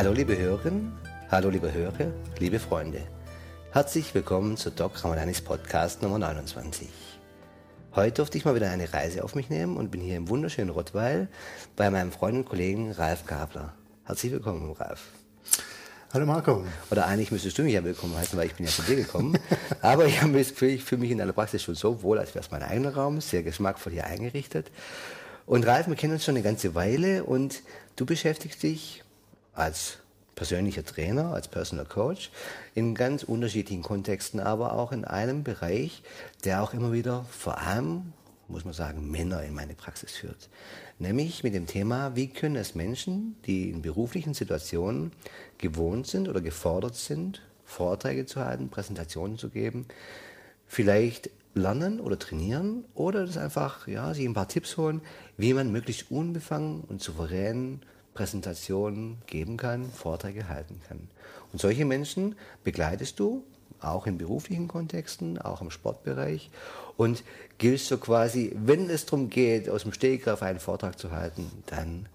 Hallo liebe Hörerinnen, hallo liebe Hörer, liebe Freunde. Herzlich willkommen zu Doc Ramadanis Podcast Nummer 29. Heute durfte ich mal wieder eine Reise auf mich nehmen und bin hier im wunderschönen Rottweil bei meinem Freund und Kollegen Ralf Gabler. Herzlich willkommen, Ralf. Hallo Marco. Oder eigentlich müsstest du mich ja willkommen heißen, weil ich bin ja zu dir gekommen. Aber ich, habe mich, ich fühle mich in der Praxis schon so wohl, als wäre es mein eigener Raum, sehr geschmackvoll hier eingerichtet. Und Ralf, wir kennen uns schon eine ganze Weile und du beschäftigst dich als persönlicher Trainer, als Personal Coach in ganz unterschiedlichen Kontexten, aber auch in einem Bereich, der auch immer wieder vor allem, muss man sagen, Männer in meine Praxis führt. Nämlich mit dem Thema, wie können es Menschen, die in beruflichen Situationen gewohnt sind oder gefordert sind, Vorträge zu halten, Präsentationen zu geben, vielleicht lernen oder trainieren oder das einfach, ja, sich ein paar Tipps holen, wie man möglichst unbefangen und souverän Präsentationen geben kann, Vorträge halten kann. Und solche Menschen begleitest du auch in beruflichen Kontexten, auch im Sportbereich und giltst so quasi, wenn es darum geht, aus dem Stegreif einen Vortrag zu halten, dann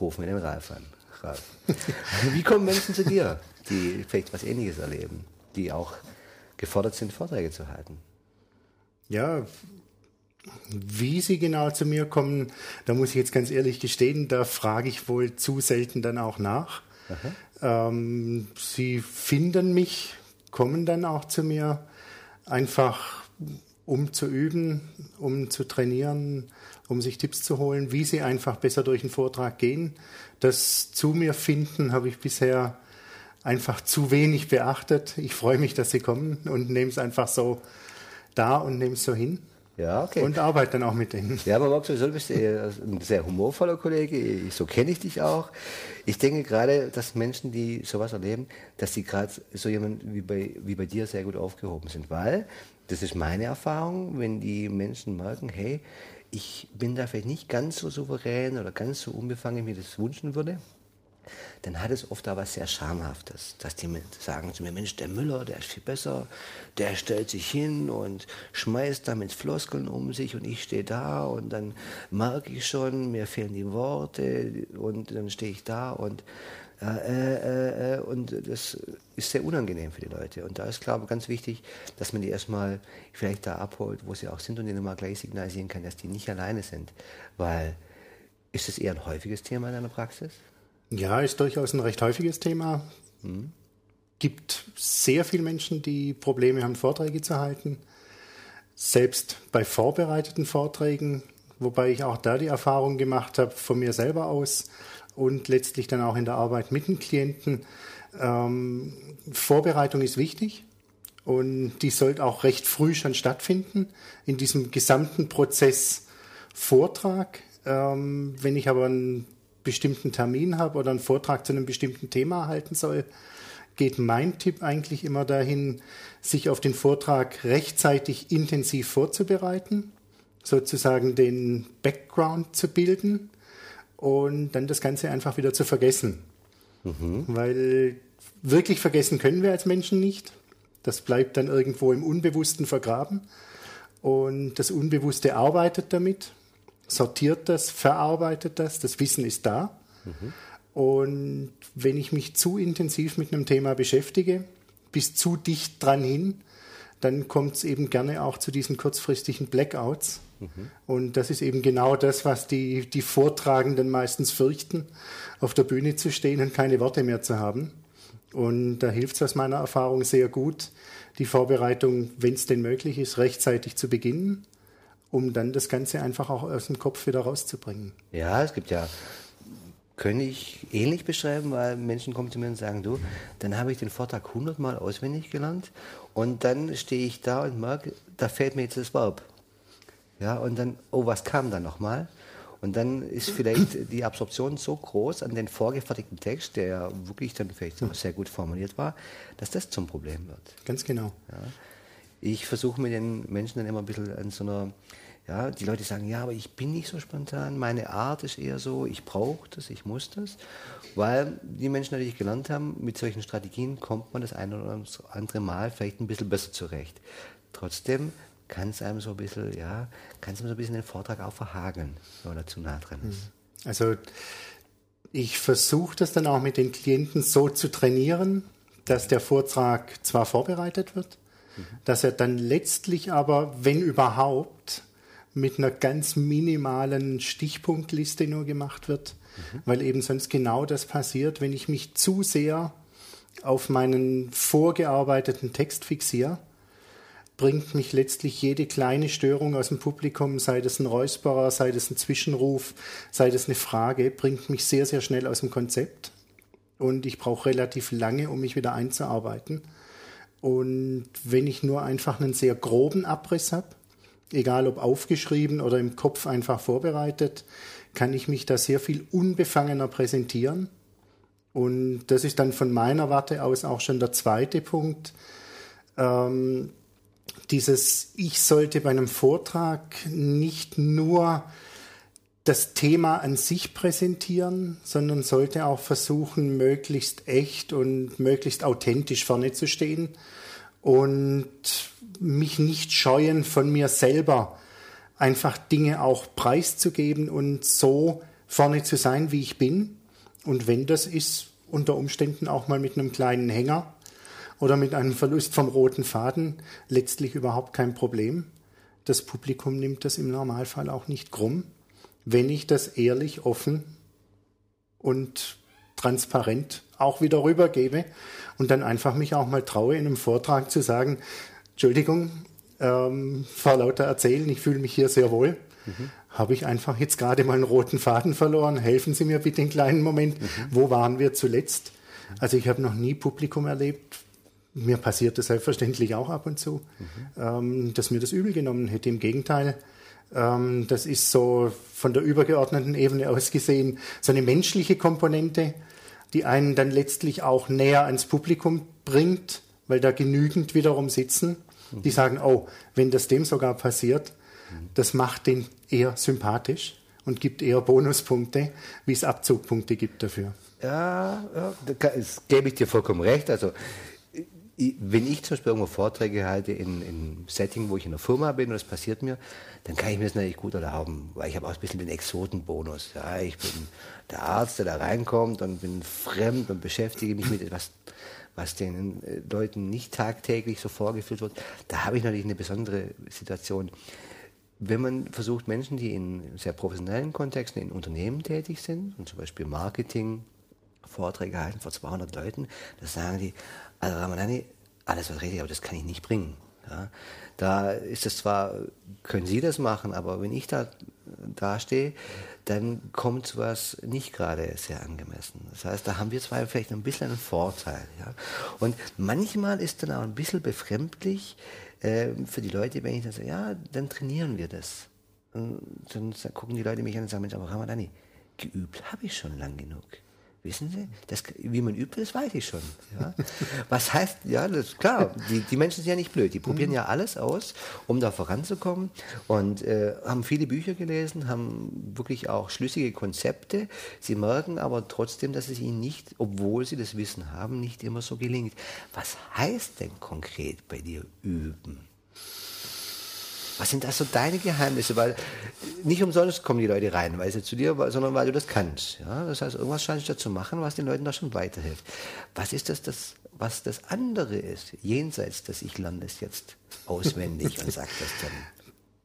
rufen wir den Ralf an. Ralf. Wie kommen Menschen zu dir, die vielleicht was Ähnliches erleben, die auch gefordert sind, Vorträge zu halten? Ja, wie sie genau zu mir kommen, da muss ich jetzt ganz ehrlich gestehen, da frage ich wohl zu selten dann auch nach. Ähm, sie finden mich, kommen dann auch zu mir, einfach um zu üben, um zu trainieren, um sich Tipps zu holen, wie sie einfach besser durch den Vortrag gehen. Das zu mir finden habe ich bisher einfach zu wenig beachtet. Ich freue mich, dass sie kommen und nehme es einfach so da und nehme es so hin. Ja, okay. Und arbeite dann auch mit denen. Ja, aber Max, du bist ein sehr humorvoller Kollege, so kenne ich dich auch. Ich denke gerade, dass Menschen, die sowas erleben, dass sie gerade so jemand wie bei, wie bei dir sehr gut aufgehoben sind, weil, das ist meine Erfahrung, wenn die Menschen merken, hey, ich bin da vielleicht nicht ganz so souverän oder ganz so unbefangen, wie ich das wünschen würde, dann hat es oft aber sehr Schamhaftes, dass die sagen zu mir, Mensch, der Müller, der ist viel besser, der stellt sich hin und schmeißt da mit Floskeln um sich und ich stehe da und dann merke ich schon, mir fehlen die Worte und dann stehe ich da und äh, äh, äh, und das ist sehr unangenehm für die Leute. Und da ist, glaube ich, ganz wichtig, dass man die erstmal vielleicht da abholt, wo sie auch sind und ihnen mal gleich signalisieren kann, dass die nicht alleine sind. Weil, ist das eher ein häufiges Thema in deiner Praxis? Ja, ist durchaus ein recht häufiges Thema. Mhm. Gibt sehr viele Menschen, die Probleme haben, Vorträge zu halten. Selbst bei vorbereiteten Vorträgen, wobei ich auch da die Erfahrung gemacht habe von mir selber aus und letztlich dann auch in der Arbeit mit den Klienten. Ähm, Vorbereitung ist wichtig und die sollte auch recht früh schon stattfinden in diesem gesamten Prozess Vortrag. Ähm, wenn ich aber einen bestimmten Termin habe oder einen Vortrag zu einem bestimmten Thema halten soll, geht mein Tipp eigentlich immer dahin, sich auf den Vortrag rechtzeitig intensiv vorzubereiten, sozusagen den Background zu bilden und dann das Ganze einfach wieder zu vergessen. Mhm. Weil wirklich vergessen können wir als Menschen nicht. Das bleibt dann irgendwo im Unbewussten vergraben. Und das Unbewusste arbeitet damit sortiert das, verarbeitet das, das Wissen ist da. Mhm. Und wenn ich mich zu intensiv mit einem Thema beschäftige, bis zu dicht dran hin, dann kommt es eben gerne auch zu diesen kurzfristigen Blackouts. Mhm. Und das ist eben genau das, was die, die Vortragenden meistens fürchten, auf der Bühne zu stehen und keine Worte mehr zu haben. Und da hilft es aus meiner Erfahrung sehr gut, die Vorbereitung, wenn es denn möglich ist, rechtzeitig zu beginnen um dann das Ganze einfach auch aus dem Kopf wieder rauszubringen. Ja, es gibt ja, könnte ich ähnlich beschreiben, weil Menschen kommen zu mir und sagen, du, dann habe ich den Vortrag hundertmal auswendig gelernt und dann stehe ich da und merke, da fällt mir jetzt das Verb. Ja, und dann, oh, was kam da nochmal? Und dann ist vielleicht die Absorption so groß an den vorgefertigten Text, der ja wirklich dann vielleicht sehr gut formuliert war, dass das zum Problem wird. Ganz genau. Ja ich versuche mit den Menschen dann immer ein bisschen an so einer, ja, die Leute sagen, ja, aber ich bin nicht so spontan, meine Art ist eher so, ich brauche das, ich muss das, weil die Menschen natürlich gelernt haben, mit solchen Strategien kommt man das eine oder andere Mal vielleicht ein bisschen besser zurecht. Trotzdem kann es einem so ein bisschen, ja, kann es einem so ein bisschen den Vortrag auch verhageln, wenn man zu nah dran ist. Also Ich versuche das dann auch mit den Klienten so zu trainieren, dass der Vortrag zwar vorbereitet wird, mhm. dass er dann letztlich aber, wenn überhaupt, mit einer ganz minimalen Stichpunktliste nur gemacht wird, mhm. weil eben sonst genau das passiert, wenn ich mich zu sehr auf meinen vorgearbeiteten Text fixiere, bringt mich letztlich jede kleine Störung aus dem Publikum, sei das ein Räusperer, sei das ein Zwischenruf, sei das eine Frage, bringt mich sehr, sehr schnell aus dem Konzept. Und ich brauche relativ lange, um mich wieder einzuarbeiten. Und wenn ich nur einfach einen sehr groben Abriss habe, egal ob aufgeschrieben oder im Kopf einfach vorbereitet, kann ich mich da sehr viel unbefangener präsentieren. Und das ist dann von meiner Warte aus auch schon der zweite Punkt. Ähm, dieses, ich sollte bei einem Vortrag nicht nur das Thema an sich präsentieren, sondern sollte auch versuchen, möglichst echt und möglichst authentisch vorne zu stehen und mich nicht scheuen, von mir selber einfach Dinge auch preiszugeben und so vorne zu sein, wie ich bin. Und wenn das ist, unter Umständen auch mal mit einem kleinen Hänger oder mit einem Verlust vom roten Faden, letztlich überhaupt kein Problem. Das Publikum nimmt das im Normalfall auch nicht krumm, wenn ich das ehrlich, offen und transparent auch wieder rübergebe und dann einfach mich auch mal traue, in einem Vortrag zu sagen, Entschuldigung, ähm, vor lauter Erzählen, ich fühle mich hier sehr wohl. Mhm. Habe ich einfach jetzt gerade mal einen roten Faden verloren? Helfen Sie mir bitte einen kleinen Moment. Mhm. Wo waren wir zuletzt? Also ich habe noch nie Publikum erlebt. Mir passiert das selbstverständlich auch ab und zu, mhm. ähm, dass mir das übel genommen hätte. Im Gegenteil, ähm, das ist so von der übergeordneten Ebene aus gesehen so eine menschliche Komponente, die einen dann letztlich auch näher ans Publikum bringt, weil da genügend wiederum sitzen die sagen, oh, wenn das dem sogar passiert, das macht den eher sympathisch und gibt eher Bonuspunkte, wie es Abzugpunkte gibt dafür. Ja, ja das gebe ich dir vollkommen recht. Also wenn ich zum Beispiel irgendwo Vorträge halte in, in Setting, wo ich in einer Firma bin und das passiert mir, dann kann ich mir das natürlich gut erlauben, weil ich habe auch ein bisschen den Exotenbonus. Ja, ich bin der Arzt, der da reinkommt und bin fremd und beschäftige mich mit etwas was den äh, Leuten nicht tagtäglich so vorgeführt wird, da habe ich natürlich eine besondere Situation. Wenn man versucht, Menschen, die in sehr professionellen Kontexten in Unternehmen tätig sind und zum Beispiel Marketing, Vorträge halten vor 200 Leuten, da sagen die, also Ramanani, alles was richtig, aber das kann ich nicht bringen. Ja, da ist es zwar, können Sie das machen, aber wenn ich da dastehe, dann kommt sowas nicht gerade sehr angemessen. Das heißt, da haben wir zwei vielleicht ein bisschen einen Vorteil. Ja? Und manchmal ist dann auch ein bisschen befremdlich äh, für die Leute, wenn ich dann sage, ja, dann trainieren wir das. Und dann gucken die Leute mich an und sagen, Mensch, aber Ramadani, geübt habe ich schon lang genug. Wissen Sie, das, wie man übt, das weiß ich schon. Ja? Was heißt, ja, das ist klar, die, die Menschen sind ja nicht blöd, die probieren ja alles aus, um da voranzukommen und äh, haben viele Bücher gelesen, haben wirklich auch schlüssige Konzepte. Sie merken aber trotzdem, dass es ihnen nicht, obwohl sie das Wissen haben, nicht immer so gelingt. Was heißt denn konkret bei dir üben? Was sind das so deine Geheimnisse? Weil nicht umsonst kommen die Leute rein, weil sie zu dir, sondern weil du das kannst. Ja? Das heißt, irgendwas scheinst du da zu machen, was den Leuten da schon weiterhilft. Was ist das, das was das andere ist, jenseits des Ich lerne das jetzt auswendig und sag das dann?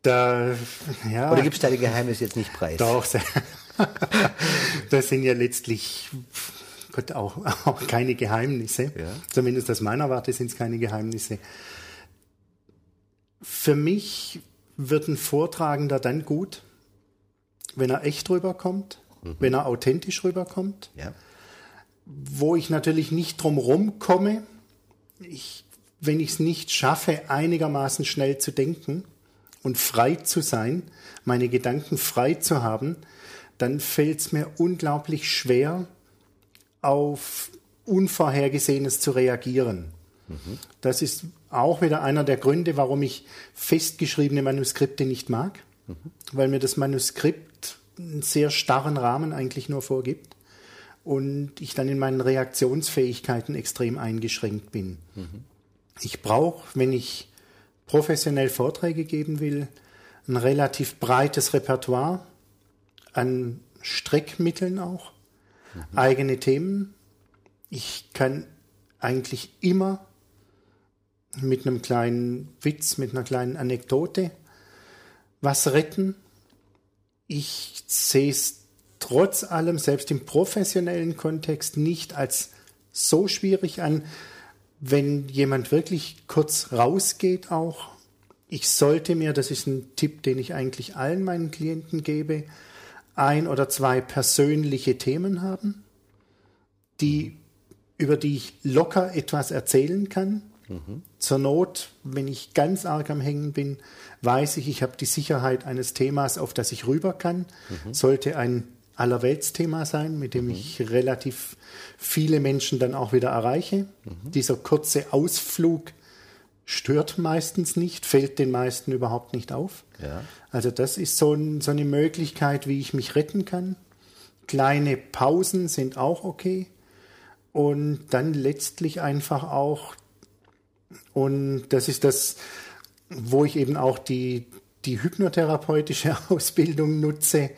Da, ja, Oder gibst du deine Geheimnisse jetzt nicht preis? Doch, das sind ja letztlich Gott, auch, auch keine Geheimnisse. Ja. Zumindest aus meiner Warte sind es keine Geheimnisse. Für mich wird ein Vortragender dann gut, wenn er echt rüberkommt, mhm. wenn er authentisch rüberkommt. Ja. Wo ich natürlich nicht drum rumkomme, ich, wenn ich es nicht schaffe, einigermaßen schnell zu denken und frei zu sein, meine Gedanken frei zu haben, dann fällt es mir unglaublich schwer, auf Unvorhergesehenes zu reagieren. Mhm. Das ist auch wieder einer der Gründe, warum ich festgeschriebene Manuskripte nicht mag, mhm. weil mir das Manuskript einen sehr starren Rahmen eigentlich nur vorgibt und ich dann in meinen Reaktionsfähigkeiten extrem eingeschränkt bin. Mhm. Ich brauche, wenn ich professionell Vorträge geben will, ein relativ breites Repertoire an Streckmitteln auch, mhm. eigene Themen. Ich kann eigentlich immer mit einem kleinen Witz, mit einer kleinen Anekdote was retten. Ich sehe es trotz allem, selbst im professionellen Kontext, nicht als so schwierig an, wenn jemand wirklich kurz rausgeht auch. Ich sollte mir, das ist ein Tipp, den ich eigentlich allen meinen Klienten gebe, ein oder zwei persönliche Themen haben, die, über die ich locker etwas erzählen kann. Mhm. Zur Not, wenn ich ganz arg am Hängen bin, weiß ich, ich habe die Sicherheit eines Themas, auf das ich rüber kann. Mhm. Sollte ein Allerweltsthema sein, mit dem mhm. ich relativ viele Menschen dann auch wieder erreiche. Dieser kurze Ausflug stört meistens nicht, fällt den meisten überhaupt nicht auf. Ja. Also das ist so, ein, so eine Möglichkeit, wie ich mich retten kann. Kleine Pausen sind auch okay. Und dann letztlich einfach auch, und das ist das, wo ich eben auch die, die hypnotherapeutische Ausbildung nutze,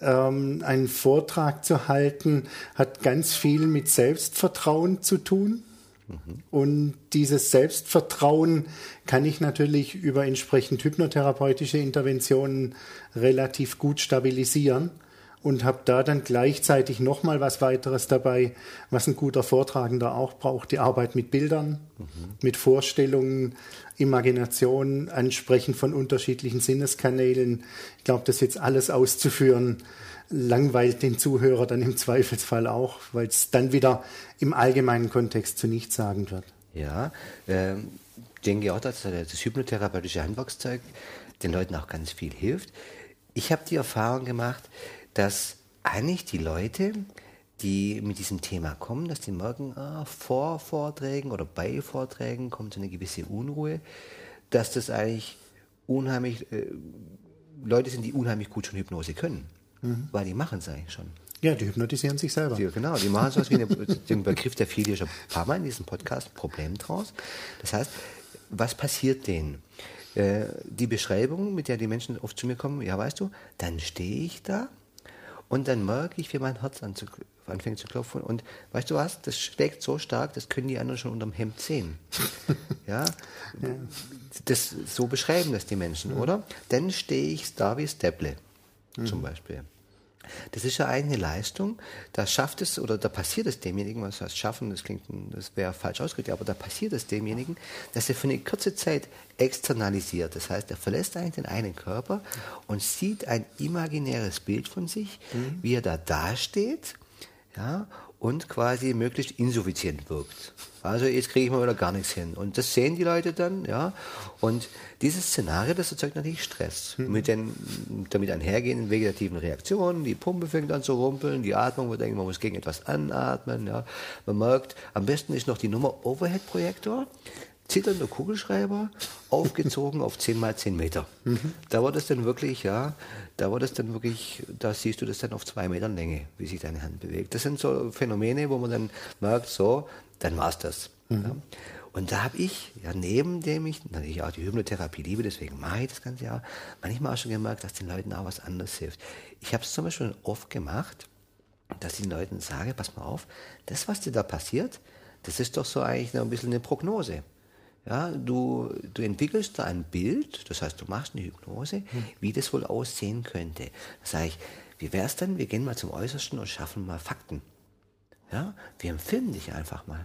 ähm, einen Vortrag zu halten, hat ganz viel mit Selbstvertrauen zu tun. Mhm. Und dieses Selbstvertrauen kann ich natürlich über entsprechend hypnotherapeutische Interventionen relativ gut stabilisieren und habe da dann gleichzeitig nochmal was weiteres dabei, was ein guter Vortragender auch braucht, die Arbeit mit Bildern, mhm. mit Vorstellungen, Imagination, Ansprechen von unterschiedlichen Sinneskanälen. Ich glaube, das jetzt alles auszuführen, langweilt den Zuhörer dann im Zweifelsfall auch, weil es dann wieder im allgemeinen Kontext zu nichts sagen wird. Ja, äh, denke auch, dass das hypnotherapeutische Handwerkszeug den Leuten auch ganz viel hilft. Ich habe die Erfahrung gemacht, dass eigentlich die Leute, die mit diesem Thema kommen, dass die merken, ah, vor Vorträgen oder bei Vorträgen kommt so eine gewisse Unruhe, dass das eigentlich unheimlich äh, Leute sind, die unheimlich gut schon Hypnose können, mhm. weil die machen es eigentlich schon. Ja, die hypnotisieren sich selber. Die, genau, die machen sowas wie eine, den Begriff, der fiel hier schon ein paar Mal in diesem Podcast, Problem draus. Das heißt, was passiert denen? Äh, die Beschreibung, mit der die Menschen oft zu mir kommen, ja, weißt du, dann stehe ich da und dann merke ich, wie mein Herz anfängt zu klopfen. Und weißt du was? Das schlägt so stark, das können die anderen schon unterm Hemd sehen. ja? ja. Das, so beschreiben das die Menschen, mhm. oder? Dann stehe ich da wie Stepple, mhm. zum Beispiel. Das ist ja eine Leistung, da schafft es oder da passiert es demjenigen, was heißt schaffen, das klingt, das wäre falsch ausgedrückt, aber da passiert es demjenigen, dass er für eine kurze Zeit externalisiert. Das heißt, er verlässt eigentlich den einen Körper und sieht ein imaginäres Bild von sich, mhm. wie er da dasteht, ja, und quasi möglichst insuffizient wirkt. Also jetzt kriege ich mal wieder gar nichts hin. Und das sehen die Leute dann, ja. Und dieses Szenario, das erzeugt natürlich Stress. Mhm. Mit den damit einhergehenden vegetativen Reaktionen, die Pumpe fängt an zu rumpeln, die Atmung, wir denken, man muss gegen etwas anatmen, ja. Man merkt, am besten ist noch die Nummer Overhead-Projektor zitternder Kugelschreiber, aufgezogen auf 10 mal 10 Meter. Mhm. Da war das dann wirklich, ja, da war das dann wirklich, da siehst du das dann auf zwei Metern Länge, wie sich deine Hand bewegt. Das sind so Phänomene, wo man dann merkt, so, dann war's das. Mhm. Ja. Und da habe ich, ja, neben dem ich natürlich auch die Hypnotherapie liebe, deswegen mache ich das ganze Jahr, manchmal auch schon gemerkt, dass den Leuten auch was anderes hilft. Ich habe es zum Beispiel oft gemacht, dass ich den Leuten sage, pass mal auf, das, was dir da passiert, das ist doch so eigentlich noch ein bisschen eine Prognose. Ja, du, du entwickelst da ein Bild, das heißt, du machst eine Hypnose, hm. wie das wohl aussehen könnte. Da sage ich, wie wäre es denn, wir gehen mal zum Äußersten und schaffen mal Fakten. Ja, wir empfinden dich einfach mal.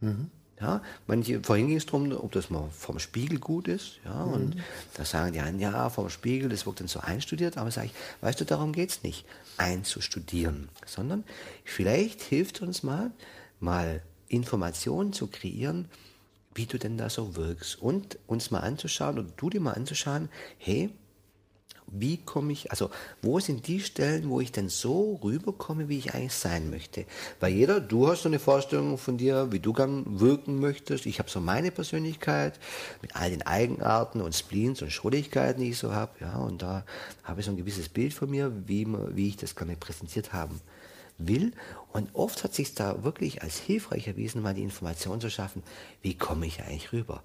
Mhm. Ja, manche, vorhin ging es darum, ob das mal vom Spiegel gut ist. Ja, mhm. und da sagen die einen, ja, vom Spiegel, das wird dann so einstudiert. Aber sage ich, weißt du, darum geht es nicht, einzustudieren, sondern vielleicht hilft uns mal, mal Informationen zu kreieren, wie du denn da so wirkst und uns mal anzuschauen oder du dir mal anzuschauen, hey, wie komme ich, also wo sind die Stellen, wo ich denn so rüberkomme, wie ich eigentlich sein möchte? Weil jeder, du hast so eine Vorstellung von dir, wie du gern wirken möchtest. Ich habe so meine Persönlichkeit mit all den Eigenarten und Spleens und Schrulligkeiten, die ich so habe. Ja, und da habe ich so ein gewisses Bild von mir, wie, wie ich das gerne präsentiert haben will. Und oft hat sich da wirklich als hilfreich erwiesen, mal die Information zu schaffen, wie komme ich eigentlich rüber?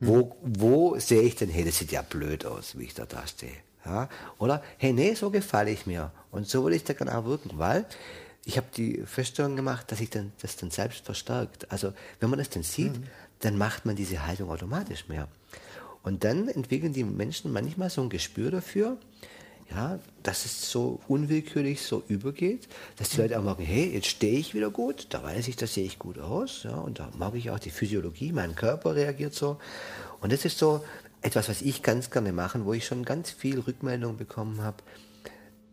Wo, wo sehe ich denn, hey, das sieht ja blöd aus, wie ich da da stehe. Ja? Oder, hey, nee, so gefalle ich mir. Und so will ich da gerne auch wirken, weil ich habe die Feststellung gemacht, dass dann, das dann selbst verstärkt. Also wenn man das dann sieht, mhm. dann macht man diese Haltung automatisch mehr. Und dann entwickeln die Menschen manchmal so ein Gespür dafür, ja, dass es so unwillkürlich so übergeht, dass die Leute auch merken, hey, jetzt stehe ich wieder gut, da weiß ich, da sehe ich gut aus, ja, und da mag ich auch die Physiologie, mein Körper reagiert so. Und das ist so etwas, was ich ganz gerne mache, wo ich schon ganz viel Rückmeldung bekommen habe,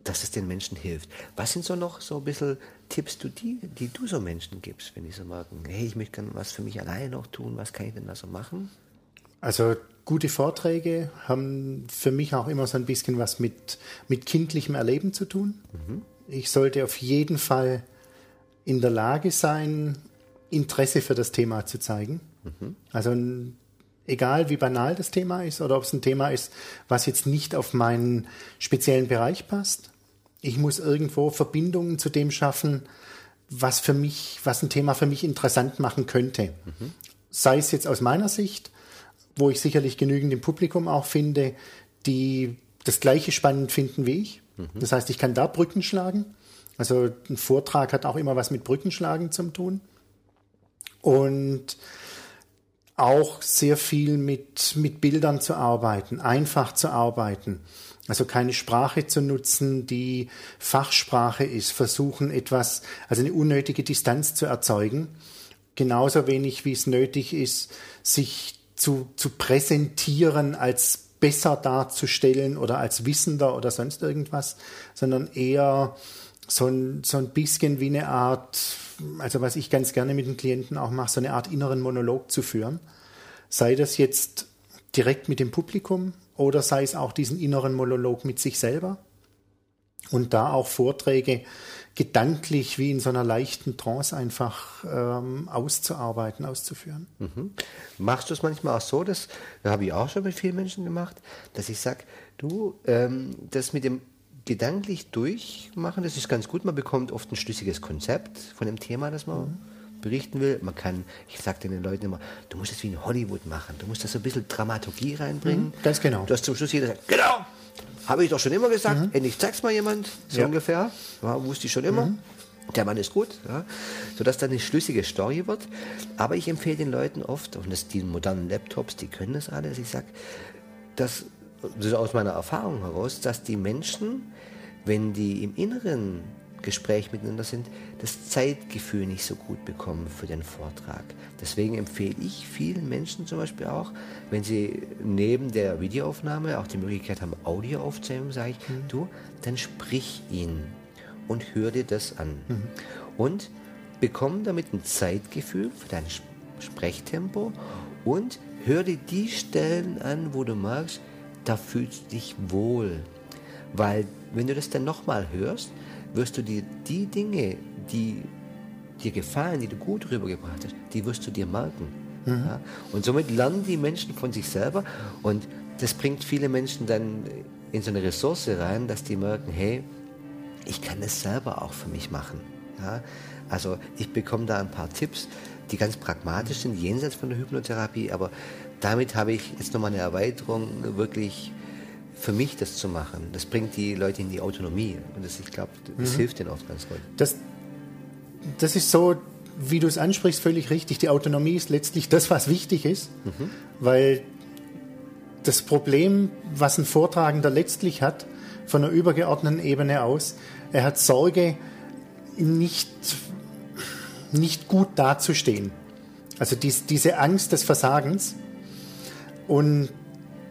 dass es den Menschen hilft. Was sind so noch so ein bisschen Tipps, du, die, die du so Menschen gibst, wenn die so merken, hey, ich möchte gerne was für mich alleine noch tun, was kann ich denn da so machen? Also gute Vorträge haben für mich auch immer so ein bisschen was mit, mit kindlichem Erleben zu tun. Mhm. Ich sollte auf jeden Fall in der Lage sein, Interesse für das Thema zu zeigen. Mhm. Also egal wie banal das Thema ist oder ob es ein Thema ist, was jetzt nicht auf meinen speziellen Bereich passt. Ich muss irgendwo Verbindungen zu dem schaffen, was für mich, was ein Thema für mich interessant machen könnte. Mhm. Sei es jetzt aus meiner Sicht, wo ich sicherlich genügend im Publikum auch finde, die das Gleiche spannend finden wie ich. Mhm. Das heißt, ich kann da Brücken schlagen. Also ein Vortrag hat auch immer was mit Brückenschlagen zu tun. Und auch sehr viel mit, mit Bildern zu arbeiten, einfach zu arbeiten. Also keine Sprache zu nutzen, die Fachsprache ist, versuchen etwas, also eine unnötige Distanz zu erzeugen. Genauso wenig wie es nötig ist, sich zu, zu präsentieren als besser darzustellen oder als wissender oder sonst irgendwas, sondern eher so ein, so ein bisschen wie eine Art, also was ich ganz gerne mit den Klienten auch mache, so eine Art inneren Monolog zu führen. Sei das jetzt direkt mit dem Publikum oder sei es auch diesen inneren Monolog mit sich selber. Und da auch Vorträge gedanklich wie in so einer leichten Trance einfach ähm, auszuarbeiten, auszuführen. Mhm. Machst du es manchmal auch so, das habe ich auch schon mit vielen Menschen gemacht, dass ich sage, du, ähm, das mit dem gedanklich durchmachen, das ist ganz gut, man bekommt oft ein schlüssiges Konzept von dem Thema, das man mhm berichten will. Man kann, ich sage den Leuten immer, du musst es wie in Hollywood machen. Du musst da so ein bisschen Dramaturgie reinbringen. Mhm, ganz genau. Du hast zum Schluss jeder sagt, genau, habe ich doch schon immer gesagt, mhm. endlich zeig's mal jemand, so ja. ungefähr. Ja, wusste ich schon immer. Mhm. Der Mann ist gut, ja, sodass dann eine schlüssige Story wird. Aber ich empfehle den Leuten oft, und das, die modernen Laptops, die können das alles, ich sage, dass, das ist aus meiner Erfahrung heraus, dass die Menschen, wenn die im Inneren Gespräch miteinander sind, das Zeitgefühl nicht so gut bekommen für den Vortrag. Deswegen empfehle ich vielen Menschen zum Beispiel auch, wenn sie neben der Videoaufnahme auch die Möglichkeit haben, Audio aufzunehmen, sage ich, mhm. du, dann sprich ihn und hör dir das an. Mhm. Und bekomm damit ein Zeitgefühl für dein Sprechtempo und hör dir die Stellen an, wo du merkst, da fühlst du dich wohl. Weil wenn du das dann nochmal hörst, wirst du dir die Dinge, die dir gefallen, die du gut rübergebracht hast, die wirst du dir merken. Mhm. Ja? Und somit lernen die Menschen von sich selber und das bringt viele Menschen dann in so eine Ressource rein, dass die merken, hey, ich kann das selber auch für mich machen. Ja? Also ich bekomme da ein paar Tipps, die ganz pragmatisch sind, jenseits von der Hypnotherapie, aber damit habe ich jetzt nochmal eine Erweiterung wirklich für mich das zu machen, das bringt die Leute in die Autonomie. Und das, ich glaube, das mhm. hilft denen oft ganz gut. Das, das ist so, wie du es ansprichst, völlig richtig. Die Autonomie ist letztlich das, was wichtig ist, mhm. weil das Problem, was ein Vortragender letztlich hat, von einer übergeordneten Ebene aus, er hat Sorge, nicht, nicht gut dazustehen. Also dies, diese Angst des Versagens. Und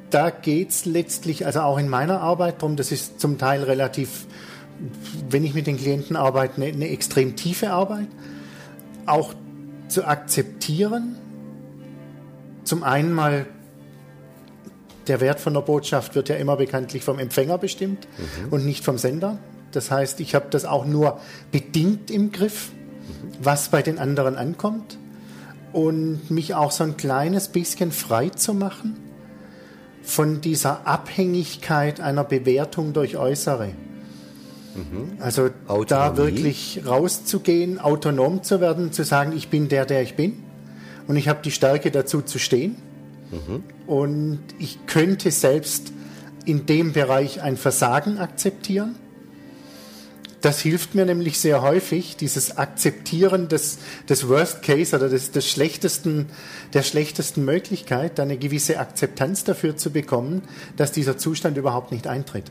da geht es letztlich, also auch in meiner Arbeit drum, das ist zum Teil relativ, wenn ich mit den Klienten arbeite, eine, eine extrem tiefe Arbeit, auch zu akzeptieren, zum einen mal der Wert von der Botschaft wird ja immer bekanntlich vom Empfänger bestimmt mhm. und nicht vom Sender. Das heißt, ich habe das auch nur bedingt im Griff, mhm. was bei den anderen ankommt und mich auch so ein kleines bisschen frei zu machen von dieser Abhängigkeit einer Bewertung durch Äußere. Mhm. Also Autonomie. da wirklich rauszugehen, autonom zu werden, zu sagen, ich bin der, der ich bin und ich habe die Stärke dazu zu stehen mhm. und ich könnte selbst in dem Bereich ein Versagen akzeptieren. Das hilft mir nämlich sehr häufig, dieses Akzeptieren des, des Worst Case oder des, des schlechtesten, der schlechtesten Möglichkeit, eine gewisse Akzeptanz dafür zu bekommen, dass dieser Zustand überhaupt nicht eintritt.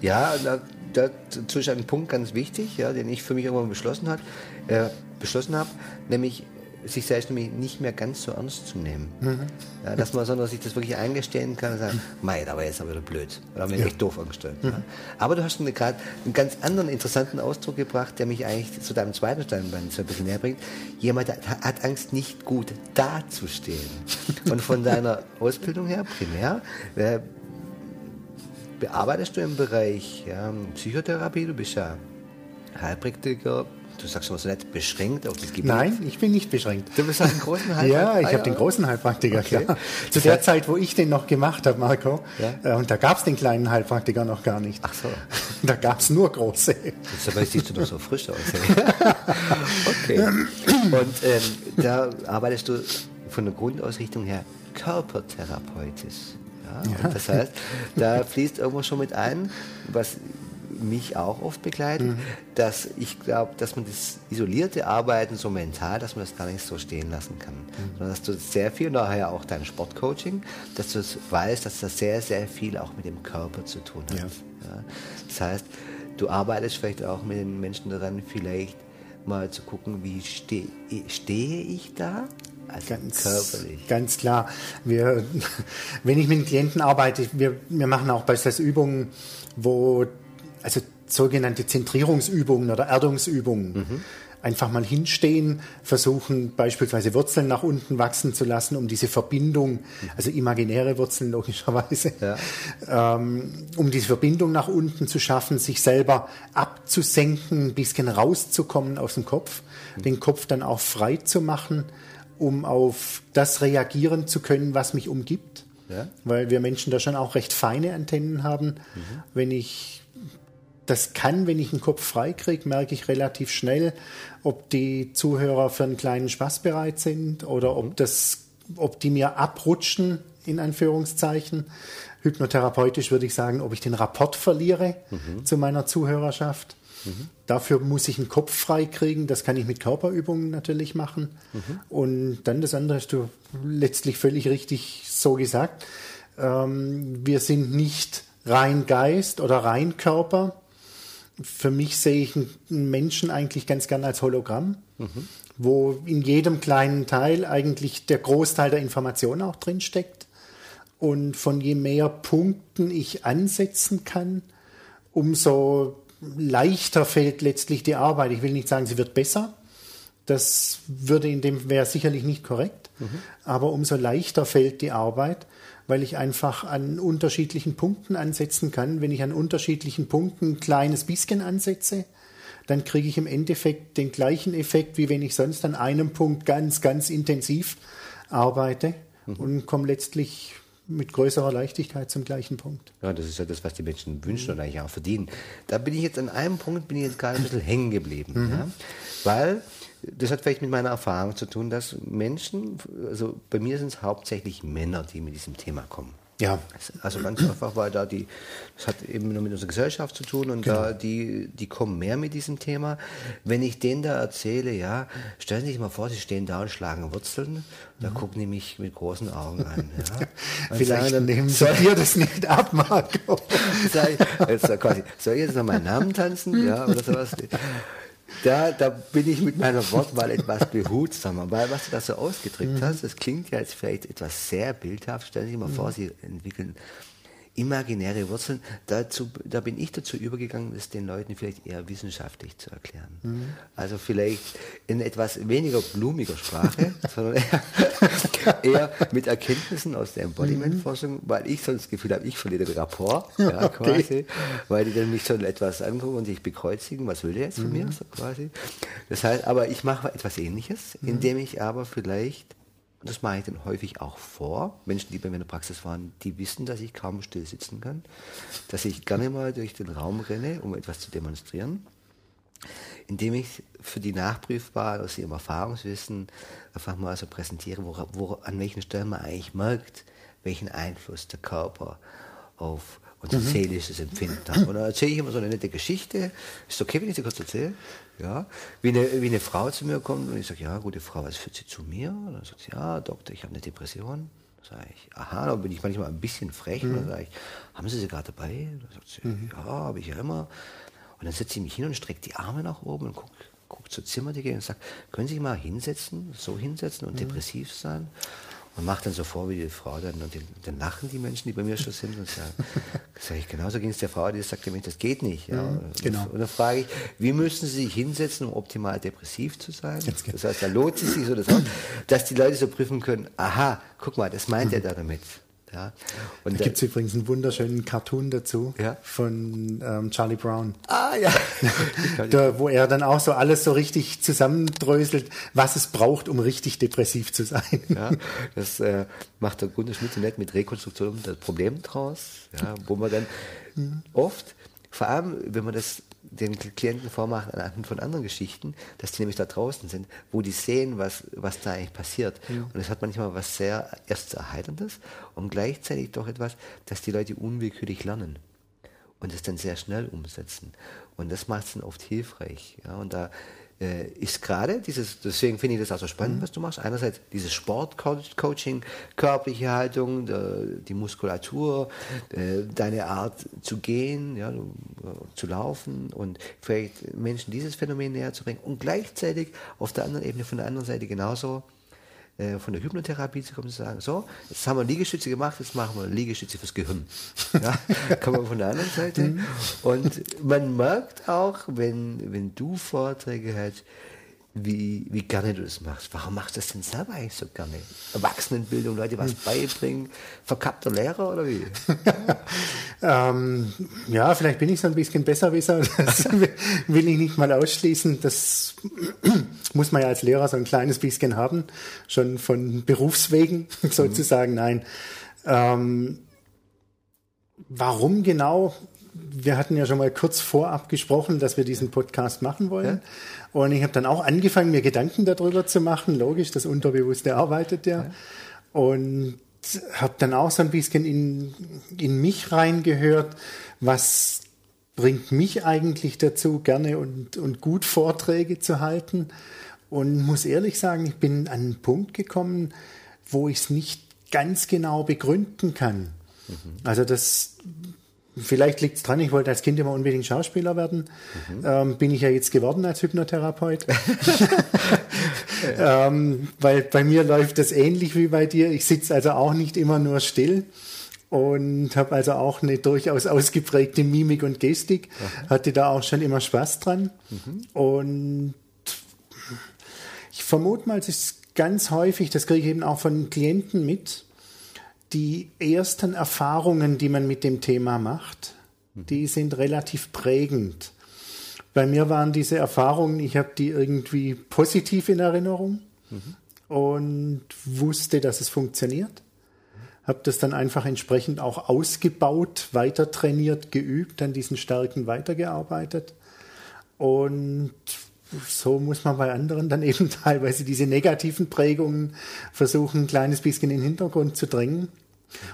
Ja, da, dazu ist ein Punkt ganz wichtig, ja, den ich für mich irgendwann beschlossen, hat, äh, beschlossen habe, nämlich sich selbst nämlich nicht mehr ganz so ernst zu nehmen. Mhm. Ja, dass man, sondern sich das wirklich eingestehen kann und sagen, mei, da war jetzt aber wieder blöd. Oder haben wir ja. echt doof angestellt. Mhm. Ja. Aber du hast gerade einen ganz anderen interessanten Ausdruck gebracht, der mich eigentlich zu deinem zweiten Steinbein so ein bisschen näher bringt. Jemand hat Angst, nicht gut dazustehen. und von deiner Ausbildung her, primär, äh, bearbeitest du im Bereich ja, Psychotherapie, du bist ja Heilpraktiker, du sagst immer so nett, beschränkt auf das Gebiet. Nein, ich bin nicht beschränkt. Du bist einen großen Heilpraktiker? ja, ich habe den großen Heilpraktiker, okay. klar. Zu der Zeit, wo ich den noch gemacht habe, Marco, ja? Äh, und da gab es den kleinen Heilpraktiker noch gar nicht. Ach so. Da gab es nur große. Dabei siehst du doch so frisch aus. okay. Und ähm, da arbeitest du von der Grundausrichtung her körpertherapeutisch. Ja, Das heißt, da fließt irgendwo schon mit ein, was mich auch oft begleitet, mhm. dass ich glaube, dass man das isolierte Arbeiten so mental, dass man das gar nicht so stehen lassen kann. Mhm. Sondern dass du sehr viel, daher auch dein Sportcoaching, dass du weißt, dass das sehr, sehr viel auch mit dem Körper zu tun hat. Ja. Ja. Das heißt, du arbeitest vielleicht auch mit den Menschen daran, vielleicht mal zu gucken, wie stehe stehe ich da also ganz, körperlich. Ganz klar. Wir, wenn ich mit Klienten arbeite, wir, wir machen auch beispielsweise Übungen, wo, also sogenannte Zentrierungsübungen oder Erdungsübungen. Mhm. Einfach mal hinstehen, versuchen beispielsweise Wurzeln nach unten wachsen zu lassen, um diese Verbindung, also imaginäre Wurzeln logischerweise, ja. ähm, um diese Verbindung nach unten zu schaffen, sich selber abzusenken, ein bisschen rauszukommen aus dem Kopf, mhm. den Kopf dann auch frei zu machen um auf das reagieren zu können, was mich umgibt. Ja. Weil wir Menschen da schon auch recht feine Antennen haben. Mhm. Wenn ich das kann, wenn ich den Kopf frei kriege, merke ich relativ schnell, ob die Zuhörer für einen kleinen Spaß bereit sind oder ob, mhm. das, ob die mir abrutschen, in Anführungszeichen. Hypnotherapeutisch würde ich sagen, ob ich den Rapport verliere mhm. zu meiner Zuhörerschaft. Mhm. Dafür muss ich den Kopf frei kriegen. Das kann ich mit Körperübungen natürlich machen. Mhm. Und dann das andere hast du letztlich völlig richtig so gesagt. Ähm, wir sind nicht rein Geist oder rein Körper. Für mich sehe ich einen Menschen eigentlich ganz gern als Hologramm, mhm. wo in jedem kleinen Teil eigentlich der Großteil der Information auch drin steckt. Und von je mehr Punkten ich ansetzen kann, umso leichter fällt letztlich die Arbeit. Ich will nicht sagen, sie wird besser. Das würde in dem wäre sicherlich nicht korrekt. Mhm. Aber umso leichter fällt die Arbeit, weil ich einfach an unterschiedlichen Punkten ansetzen kann. Wenn ich an unterschiedlichen Punkten ein kleines bisschen ansetze, dann kriege ich im Endeffekt den gleichen Effekt, wie wenn ich sonst an einem Punkt ganz, ganz intensiv arbeite mhm. und komme letztlich mit größerer Leichtigkeit zum gleichen Punkt. Ja, das ist ja das, was die Menschen wünschen und eigentlich auch verdienen. Da bin ich jetzt an einem Punkt, bin ich jetzt gerade ein bisschen hängen geblieben. Mhm. Ja? Weil das hat vielleicht mit meiner Erfahrung zu tun, dass Menschen, also bei mir sind es hauptsächlich Männer, die mit diesem Thema kommen. Ja. Also ganz einfach, weil da die, das hat eben nur mit unserer Gesellschaft zu tun und genau. da die, die kommen mehr mit diesem Thema. Wenn ich denen da erzähle, ja, stellen Sie sich mal vor, Sie stehen da und schlagen Wurzeln, da mhm. gucken die mich mit großen Augen an. Ja. Vielleicht dann, nehmen Sie dir das nicht ab, Marco. Sag ich, jetzt quasi, soll ich jetzt noch meinen Namen tanzen? Ja, oder sowas. Da, da bin ich mit meiner Wortwahl etwas behutsamer, weil was du da so ausgedrückt mhm. hast, das klingt ja jetzt vielleicht etwas sehr bildhaft. Stellen Sie sich mal mhm. vor, Sie entwickeln imaginäre Wurzeln, dazu, da bin ich dazu übergegangen, das den Leuten vielleicht eher wissenschaftlich zu erklären. Mhm. Also vielleicht in etwas weniger blumiger Sprache, sondern eher, eher, mit Erkenntnissen aus der Embodiment-Forschung, mhm. weil ich sonst das Gefühl habe, ich verliere den Rapport, ja, okay. quasi, weil die dann mich schon etwas angucken und sich bekreuzigen, was will der jetzt von mhm. mir, so quasi. Das heißt, aber ich mache etwas ähnliches, mhm. indem ich aber vielleicht und das mache ich dann häufig auch vor. Menschen, die bei mir in der Praxis waren, die wissen, dass ich kaum still sitzen kann, dass ich gerne mal durch den Raum renne, um etwas zu demonstrieren, indem ich für die nachprüfbar aus ihrem Erfahrungswissen einfach mal so präsentiere, wo, wo, an welchen Stellen man eigentlich merkt, welchen Einfluss der Körper auf so mhm. seelisches Empfinden habe. Und dann erzähle ich immer so eine nette Geschichte. Ist okay, wenn ich sie kurz erzähle? Ja. Wie eine, wie eine Frau zu mir kommt und ich sage, ja, gute Frau, was führt sie zu mir? Und dann sagt sie, ja, Doktor, ich habe eine Depression. Sag ich, aha, da bin ich manchmal ein bisschen frech. Mhm. Dann sage ich, haben Sie sie gerade dabei? Dann sagt sie, mhm. ja, habe ich ja immer. Und dann setze ich mich hin und strecke die Arme nach oben und gucke guck zur Zimmerdecke und sagt, können Sie sich mal hinsetzen, so hinsetzen und mhm. depressiv sein? Und macht dann so vor, wie die Frau dann, und dann lachen die Menschen, die bei mir schon sind und sagen, sag ich, genauso ging es der Frau, die sagt mir, das geht nicht. Ja. Mhm, genau. Und dann frage ich, wie müssen Sie sich hinsetzen, um optimal depressiv zu sein? Das heißt, da lohnt es sich so, das auch, dass die Leute so prüfen können, aha, guck mal, das meint mhm. er da damit. Ja. Und da gibt es übrigens einen wunderschönen Cartoon dazu ja? von ähm, Charlie Brown. Ah ja. da, wo er dann auch so alles so richtig zusammendröselt, was es braucht, um richtig depressiv zu sein. Ja, das äh, macht der Gunnar Schmidt so nett mit Rekonstruktion das Problem draus, ja, wo man dann mhm. oft, vor allem wenn man das den Klienten vormachen anhand von anderen Geschichten, dass die nämlich da draußen sind, wo die sehen, was, was da eigentlich passiert. Ja. Und es hat manchmal was sehr erst Erheiterndes und gleichzeitig doch etwas, dass die Leute unwillkürlich lernen und es dann sehr schnell umsetzen. Und das macht es dann oft hilfreich. Ja, und da äh, ist gerade dieses, deswegen finde ich das auch so spannend, mhm. was du machst. Einerseits dieses Sportcoaching, körperliche Haltung, die Muskulatur, äh, deine Art zu gehen, ja, zu laufen und vielleicht Menschen dieses Phänomen näher zu bringen und gleichzeitig auf der anderen Ebene, von der anderen Seite genauso äh, von der Hypnotherapie zu kommen und zu sagen, so, jetzt haben wir Liegestütze gemacht, jetzt machen wir Liegestütze fürs Gehirn. Ja, kann man von der anderen Seite. Mhm. Und man merkt auch, wenn, wenn du Vorträge hältst, wie, wie gerne du das machst. Warum machst du das denn selber eigentlich so gerne? Erwachsenenbildung, Leute was hm. beibringen, verkappter Lehrer oder wie? ähm, ja, vielleicht bin ich so ein bisschen Besserwisser. Das will ich nicht mal ausschließen. Das muss man ja als Lehrer so ein kleines bisschen haben, schon von Berufswegen sozusagen. Nein. Ähm, warum genau? Wir hatten ja schon mal kurz vorab gesprochen, dass wir diesen Podcast machen wollen. Ja? Und ich habe dann auch angefangen, mir Gedanken darüber zu machen. Logisch, das Unterbewusste arbeitet ja. ja. Und habe dann auch so ein bisschen in, in mich reingehört, was bringt mich eigentlich dazu, gerne und, und gut Vorträge zu halten. Und muss ehrlich sagen, ich bin an einen Punkt gekommen, wo ich es nicht ganz genau begründen kann. Mhm. Also das Vielleicht liegt es dran, ich wollte als Kind immer unbedingt Schauspieler werden. Mhm. Ähm, bin ich ja jetzt geworden als Hypnotherapeut. ähm, weil bei mir läuft das ähnlich wie bei dir. Ich sitze also auch nicht immer nur still und habe also auch eine durchaus ausgeprägte Mimik und Gestik. Mhm. Hatte da auch schon immer Spaß dran. Mhm. Und ich vermute mal, es ist ganz häufig, das kriege ich eben auch von Klienten mit, die ersten Erfahrungen, die man mit dem Thema macht, die sind relativ prägend. Bei mir waren diese Erfahrungen, ich habe die irgendwie positiv in Erinnerung mhm. und wusste, dass es funktioniert. Habe das dann einfach entsprechend auch ausgebaut, weiter trainiert, geübt, an diesen Stärken weitergearbeitet. Und so muss man bei anderen dann eben teilweise diese negativen Prägungen versuchen, ein kleines bisschen in den Hintergrund zu drängen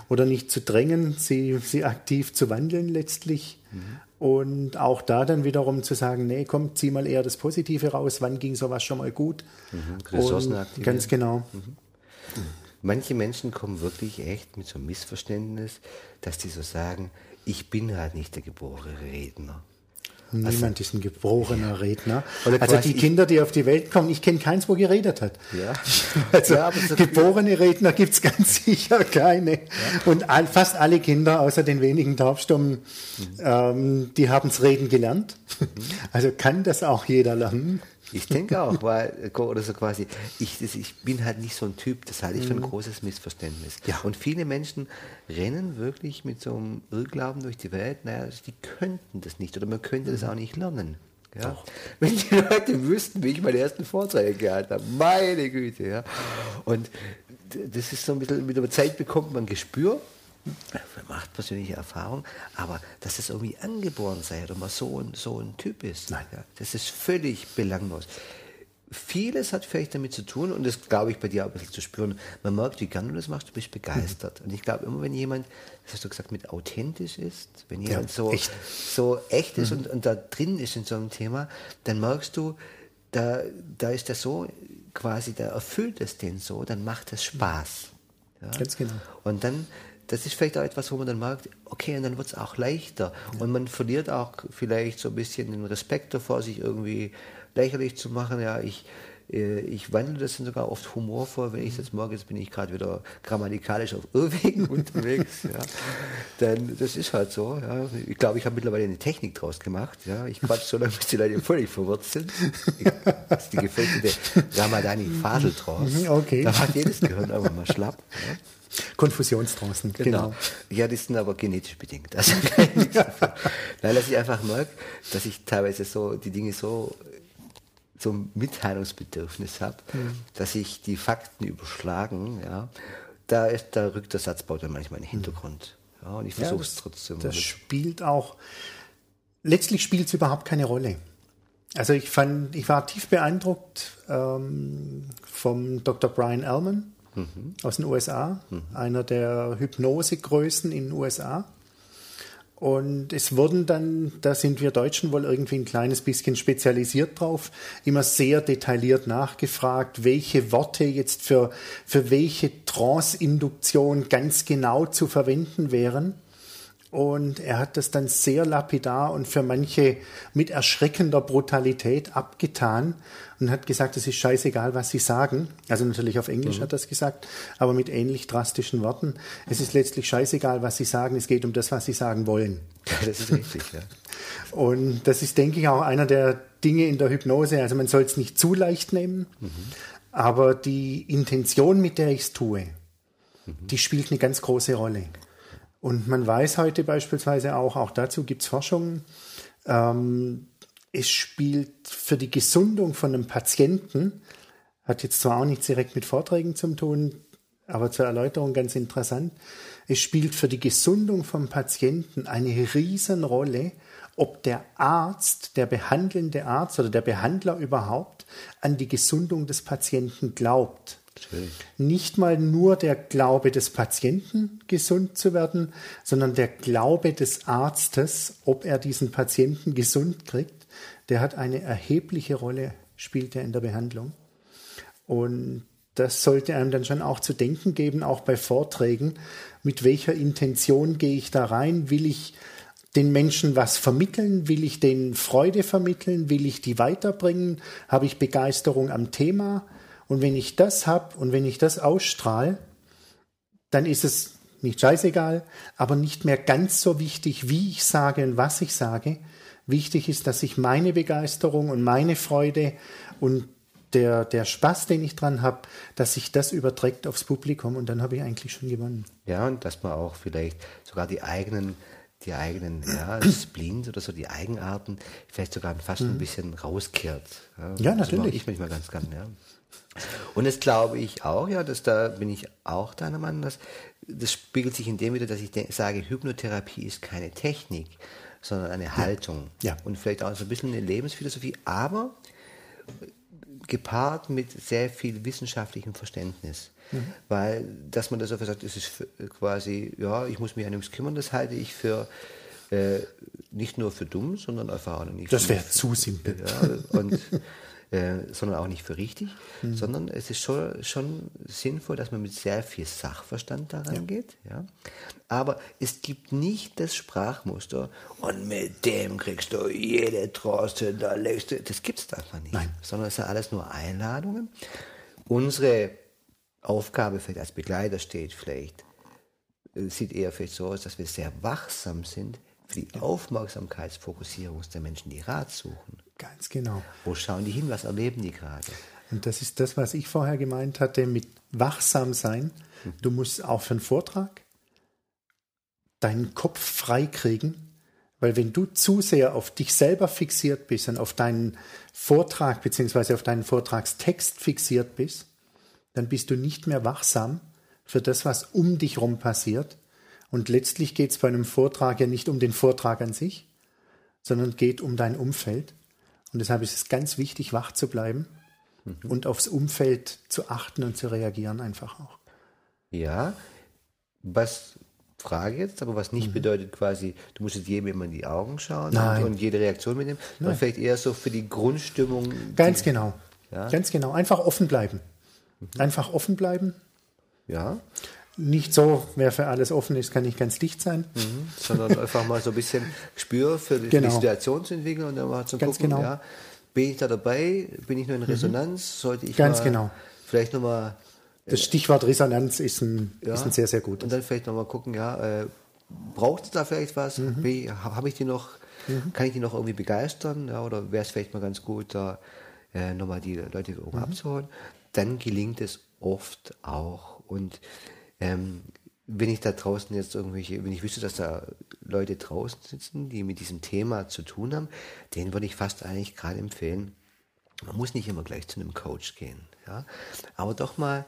oder nicht zu drängen, sie, sie aktiv zu wandeln letztlich. Mhm. Und auch da dann wiederum zu sagen, nee, komm, zieh mal eher das Positive raus, wann ging sowas schon mal gut. Mhm. Ressourcen Ganz genau. Mhm. Manche Menschen kommen wirklich echt mit so einem Missverständnis, dass die so sagen, ich bin halt nicht der geborene Redner. Niemand ist ein gebrochener Redner. also die Kinder, die auf die Welt kommen, ich kenne keins, wo geredet hat. Ja. Also ja, geborene Redner gibt es ganz sicher keine. Ja. Und all, fast alle Kinder, außer den wenigen Taubstummen, mhm. ähm, die haben es reden gelernt. Mhm. Also kann das auch jeder lernen. Ich denke auch, weil, oder so quasi, ich, das, ich bin halt nicht so ein Typ, das halte ich für ein mhm. großes Missverständnis. Ja. Und viele Menschen rennen wirklich mit so einem Irrglauben durch die Welt, naja, die könnten das nicht oder man könnte das mhm. auch nicht lernen. Ja? Wenn die Leute wüssten, wie ich meine ersten Vorträge gehalten habe, meine Güte. Ja? Und das ist so ein bisschen, mit der Zeit bekommt man Gespür macht persönliche Erfahrung, aber dass es irgendwie angeboren sei oder man so ein, so ein Typ ist, Nein. Ja, das ist völlig belanglos. vieles hat vielleicht damit zu tun, und das glaube ich bei dir auch ein bisschen zu spüren. Man merkt, wie gern du das machst, du bist begeistert. Mhm. Und ich glaube, immer wenn jemand, das hast du gesagt, mit authentisch ist, wenn jemand ja, so, echt. so echt ist mhm. und, und da drin ist in so einem Thema, dann merkst du, da, da ist er so quasi, da erfüllt es den so, dann macht es Spaß. Ja? Ganz genau. Und dann, das ist vielleicht auch etwas, wo man dann merkt, okay, und dann wird es auch leichter. Und man verliert auch vielleicht so ein bisschen den Respekt davor, sich irgendwie lächerlich zu machen. Ja, ich, äh, ich wandle das dann sogar oft humorvoll, wenn ich jetzt morgens bin ich gerade wieder grammatikalisch auf Irrwegen unterwegs. Ja. Denn das ist halt so. Ja. Ich glaube, ich habe mittlerweile eine Technik draus gemacht. Ja. Ich quatsch so lange, bis die Leute völlig verwirrt sind. Ich, das ist die gefälschte Ramadani-Fadel draus. Mhm, okay. Da macht jedes Gehirn einfach mal schlapp. Ja. Konfusionstrancen, genau. genau. Ja, die sind aber genetisch bedingt. Also Nein, dass ich einfach merke, dass ich teilweise so die Dinge so so ein Mitteilungsbedürfnis habe, mhm. dass ich die Fakten überschlagen, ja, da, ist, da rückt der Satzbau dann manchmal in den Hintergrund. Ja, und ich versuche es ja, trotzdem. Das spielt auch, letztlich spielt es überhaupt keine Rolle. Also ich fand, ich war tief beeindruckt ähm, vom Dr. Brian Ellman mhm. aus den USA, mhm. einer der Hypnosegrößen in den USA. Und es wurden dann, da sind wir Deutschen wohl irgendwie ein kleines bisschen spezialisiert drauf, immer sehr detailliert nachgefragt, welche Worte jetzt für, für welche Trance-Induktion ganz genau zu verwenden wären. Und er hat das dann sehr lapidar und für manche mit erschreckender Brutalität abgetan und hat gesagt, es ist scheißegal, was sie sagen. Also natürlich auf Englisch mhm. hat er es gesagt, aber mit ähnlich drastischen Worten. Es ist letztlich scheißegal, was sie sagen. Es geht um das, was sie sagen wollen. das ist richtig, ja. Und das ist, denke ich, auch einer der Dinge in der Hypnose. Also man soll es nicht zu leicht nehmen, mhm. aber die Intention, mit der ich es tue, mhm. die spielt eine ganz große Rolle. Und man weiß heute beispielsweise auch, auch dazu gibt es Forschungen, ähm, es spielt für die Gesundung von einem Patienten, hat jetzt zwar auch nichts direkt mit Vorträgen zu tun, aber zur Erläuterung ganz interessant, es spielt für die Gesundung vom Patienten eine Riesenrolle, ob der Arzt, der behandelnde Arzt oder der Behandler überhaupt an die Gesundung des Patienten glaubt. Nicht mal nur der Glaube des Patienten, gesund zu werden, sondern der Glaube des Arztes, ob er diesen Patienten gesund kriegt, der hat eine erhebliche Rolle, spielt er in der Behandlung. Und das sollte einem dann schon auch zu denken geben, auch bei Vorträgen. Mit welcher Intention gehe ich da rein? Will ich den Menschen was vermitteln? Will ich denen Freude vermitteln? Will ich die weiterbringen? Habe ich Begeisterung am Thema? Und wenn ich das habe und wenn ich das ausstrahle, dann ist es nicht scheißegal, aber nicht mehr ganz so wichtig, wie ich sage und was ich sage. Wichtig ist, dass ich meine Begeisterung und meine Freude und der, der Spaß, den ich dran habe, dass sich das überträgt aufs Publikum und dann habe ich eigentlich schon gewonnen. Ja, und dass man auch vielleicht sogar die eigenen die eigenen ja, Spleens oder so, die Eigenarten, vielleicht sogar fast mhm. ein bisschen rauskehrt. Ja, ja natürlich. Das ich manchmal ganz gern, ja. Und das glaube ich auch, ja, dass da bin ich auch deiner Meinung, dass das spiegelt sich in dem wieder, dass ich sage, Hypnotherapie ist keine Technik, sondern eine ja. Haltung. Ja. Und vielleicht auch so ein bisschen eine Lebensphilosophie, aber gepaart mit sehr viel wissenschaftlichem Verständnis. Mhm. Weil, dass man das einfach sagt, es ist quasi, ja, ich muss mich an nichts kümmern, das halte ich für äh, nicht nur für dumm, sondern nicht. Das wäre zu simpel. Ja, und äh, sondern auch nicht für richtig, mhm. sondern es ist schon, schon sinnvoll, dass man mit sehr viel Sachverstand daran ja. geht. Ja? Aber es gibt nicht das Sprachmuster und mit dem kriegst du jede Troste, da legst du, das gibt es einfach nicht. Nein. Sondern es sind alles nur Einladungen. Unsere Aufgabe vielleicht als Begleiter steht vielleicht, äh, sieht eher vielleicht so aus, dass wir sehr wachsam sind für die Aufmerksamkeitsfokussierung der Menschen, die Rat suchen. Ganz genau. Wo schauen die hin? Was erleben die gerade? Und das ist das, was ich vorher gemeint hatte mit wachsam sein. Mhm. Du musst auch für einen Vortrag deinen Kopf frei kriegen, weil wenn du zu sehr auf dich selber fixiert bist und auf deinen Vortrag bzw. auf deinen Vortragstext fixiert bist, dann bist du nicht mehr wachsam für das, was um dich herum passiert. Und letztlich geht es bei einem Vortrag ja nicht um den Vortrag an sich, sondern geht um dein Umfeld. Und deshalb ist es ganz wichtig, wach zu bleiben mhm. und aufs Umfeld zu achten und zu reagieren einfach auch. Ja, was Frage jetzt, aber was nicht mhm. bedeutet quasi, du musst jetzt jedem immer in die Augen schauen und, und, jede Reaktion mitnehmen, sondern vielleicht eher so für die Grundstimmung. Ganz die, genau. Ja? Ganz genau. Einfach offen bleiben. Mhm. Einfach offen bleiben. Ja. Nicht so, wer für alles offen ist, kann nicht ganz dicht sein. Mhm. Sondern einfach mal so ein bisschen Gespür für die, genau. die Situation zu entwickeln und dann mal zu ganz gucken, genau. ja, bin ich da dabei, bin ich nur in mhm. Resonanz, sollte ich ganz mal genau. vielleicht nochmal das Stichwort Resonanz ist ein, ja, ist ein sehr, sehr gutes. Und dann vielleicht nochmal gucken, ja, äh, braucht es da vielleicht was? Mhm. Habe ich die noch, mhm. kann ich die noch irgendwie begeistern? Ja, oder wäre es vielleicht mal ganz gut, da äh, nochmal die Leute mhm. abzuholen? Dann gelingt es oft auch. Und ähm, wenn ich da draußen jetzt irgendwelche, wenn ich wüsste, dass da Leute draußen sitzen, die mit diesem Thema zu tun haben, denen würde ich fast eigentlich gerade empfehlen, man muss nicht immer gleich zu einem Coach gehen, ja, aber doch mal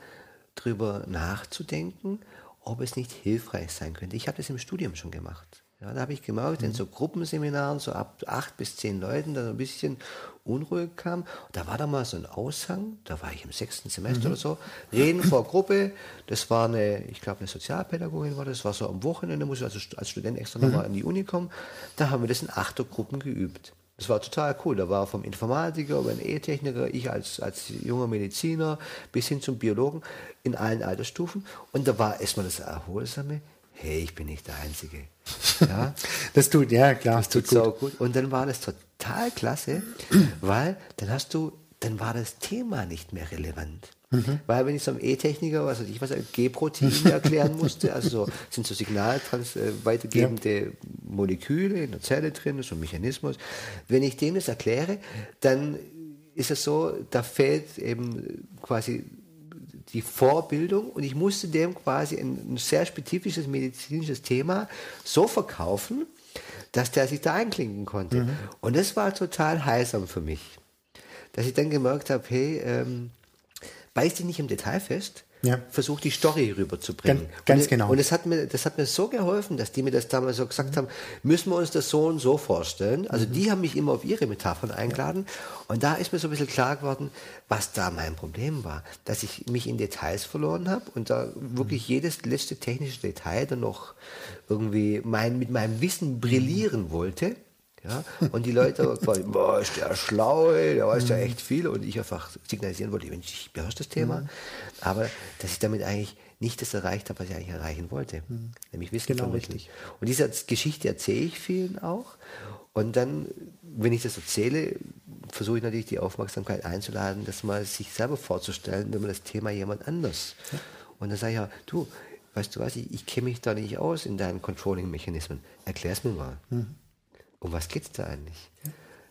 drüber nachzudenken, ob es nicht hilfreich sein könnte. Ich habe das im Studium schon gemacht. Ja, da habe ich gemerkt, mhm. in so Gruppenseminaren, so ab acht bis zehn Leuten, da so ein bisschen unruhig kam. Da war da mal so ein Aushang, da war ich im sechsten Semester mhm. oder so, reden vor Gruppe. Das war eine, ich glaube, eine Sozialpädagogin war das, war so am Wochenende, muss ich also als Student extra mhm. nochmal an die Uni kommen. Da haben wir das in Achtergruppen geübt. Das war total cool. Da war vom Informatiker über einen E-Techniker, ich als, als junger Mediziner bis hin zum Biologen in allen Altersstufen. Und da war erstmal das Erholsame, hey, ich bin nicht der Einzige. Ja? das tut, ja klar. Das tut, tut gut. gut. Und dann war das total klasse, weil dann hast du, dann war das Thema nicht mehr relevant. Mhm. Weil wenn ich so einem E-Techniker, was weiß ich, was G-Protein erklären musste, also so, sind so Signaltrans äh, weitergebende ja. Moleküle in der Zelle drin, so ein Mechanismus. Wenn ich dem das erkläre, dann ist es so, da fehlt eben quasi die Vorbildung und ich musste dem quasi ein, ein sehr spezifisches medizinisches Thema so verkaufen, dass der sich da einklinken konnte. Mhm. Und das war total heilsam für mich. Dass ich dann gemerkt habe, hey, ähm, beiß dich nicht im Detail fest, ja. versuch die Story rüberzubringen. Ganz, ganz und, genau. Und das hat, mir, das hat mir so geholfen, dass die mir das damals so gesagt haben, müssen wir uns das so und so vorstellen. Also mhm. die haben mich immer auf ihre Metaphern eingeladen. Und da ist mir so ein bisschen klar geworden, was da mein Problem war. Dass ich mich in Details verloren habe und da wirklich mhm. jedes letzte technische Detail dann noch irgendwie mein, mit meinem Wissen brillieren wollte. Ja? Und die Leute quasi, boah, ist der schlau, der weiß ja mhm. echt viel. Und ich einfach signalisieren wollte, ich beherrsche das Thema. Mhm. Aber dass ich damit eigentlich nicht das erreicht habe, was ich eigentlich erreichen wollte. Mhm. Nämlich Wissen genau richtig. Und diese Geschichte erzähle ich vielen auch. Und dann, wenn ich das erzähle, versuche ich natürlich die Aufmerksamkeit einzuladen, das mal sich selber vorzustellen, wenn man das Thema jemand anders. Ja. Und dann sage ich ja, du, weißt du was, ich, ich kenne mich da nicht aus in deinen Controlling-Mechanismen. Erklär es mir mal. Mhm um was geht es da eigentlich?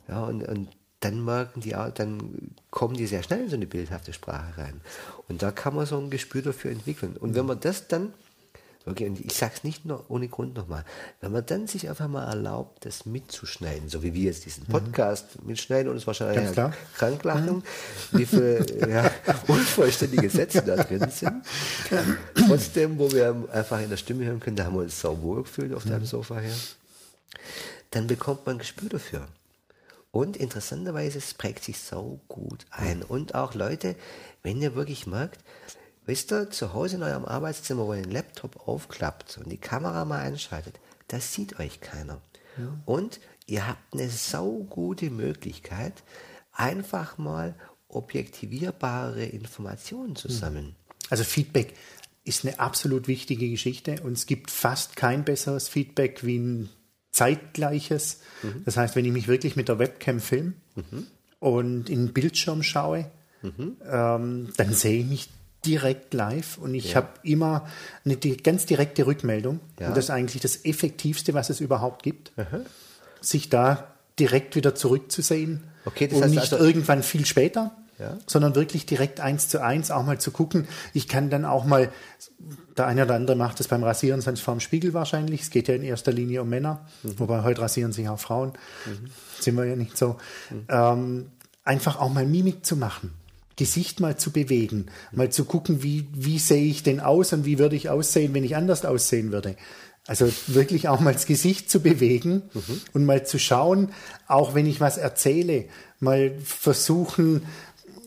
Ja, und, und dann merken die auch, dann kommen die sehr schnell in so eine bildhafte Sprache rein. Und da kann man so ein Gespür dafür entwickeln. Und wenn man das dann, okay, und ich sage es nicht nur ohne Grund nochmal, wenn man dann sich einfach mal erlaubt, das mitzuschneiden, so wie wir jetzt diesen mhm. Podcast mhm. mitschneiden und uns wahrscheinlich ja, krank lachen, mhm. wie viele ja, unvollständige Sätze da drin sind. Trotzdem, wo wir einfach in der Stimme hören können, da haben wir uns sauber gefühlt auf mhm. deinem Sofa her dann bekommt man ein Gespür dafür. Und interessanterweise, es prägt sich so gut ein. Und auch Leute, wenn ihr wirklich merkt, wisst ihr, zu Hause in eurem Arbeitszimmer, wo ihr den Laptop aufklappt und die Kamera mal einschaltet, das sieht euch keiner. Ja. Und ihr habt eine so gute Möglichkeit, einfach mal objektivierbare Informationen zu hm. sammeln. Also Feedback ist eine absolut wichtige Geschichte und es gibt fast kein besseres Feedback wie ein Zeitgleiches. Mhm. Das heißt, wenn ich mich wirklich mit der Webcam filme mhm. und in den Bildschirm schaue, mhm. ähm, dann sehe ich mich direkt live und ich ja. habe immer eine ganz direkte Rückmeldung. Ja. Und das ist eigentlich das Effektivste, was es überhaupt gibt. Sich da direkt wieder zurückzusehen okay, und nicht also irgendwann viel später ja. sondern wirklich direkt eins zu eins auch mal zu gucken. Ich kann dann auch mal, der eine oder andere macht das beim Rasieren sonst vorm Spiegel wahrscheinlich. Es geht ja in erster Linie um Männer, mhm. wobei heute rasieren sich auch Frauen. Mhm. Sind wir ja nicht so. Mhm. Ähm, einfach auch mal Mimik zu machen. Gesicht mal zu bewegen, mal zu gucken, wie, wie sehe ich denn aus und wie würde ich aussehen, wenn ich anders aussehen würde. Also wirklich auch mal das Gesicht zu bewegen mhm. und mal zu schauen, auch wenn ich was erzähle, mal versuchen,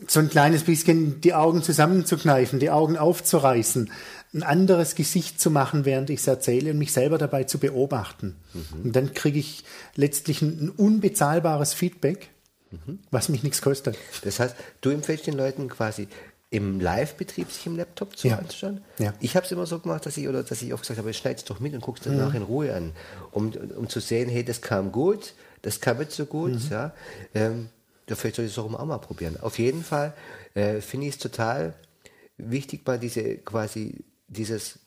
so ein kleines bisschen die Augen zusammenzukneifen, die Augen aufzureißen, ein anderes Gesicht zu machen, während ich es erzähle und mich selber dabei zu beobachten. Mhm. Und dann kriege ich letztlich ein, unbezahlbares Feedback, mhm. was mich nichts kostet. Das heißt, du empfiehlst den Leuten quasi im Live-Betrieb sich im Laptop zu ja. anschauen. Ja. Ich habe es immer so gemacht, dass ich oder dass ich oft gesagt habe, schneid es doch mit und guckst danach mhm. in Ruhe an, um, um zu sehen, hey, das kam gut, das kam nicht so gut, mhm. ja. Ähm, da vielleicht soll ich es auch mal probieren. Auf jeden Fall äh, finde ich es total wichtig, bei diese quasi dieses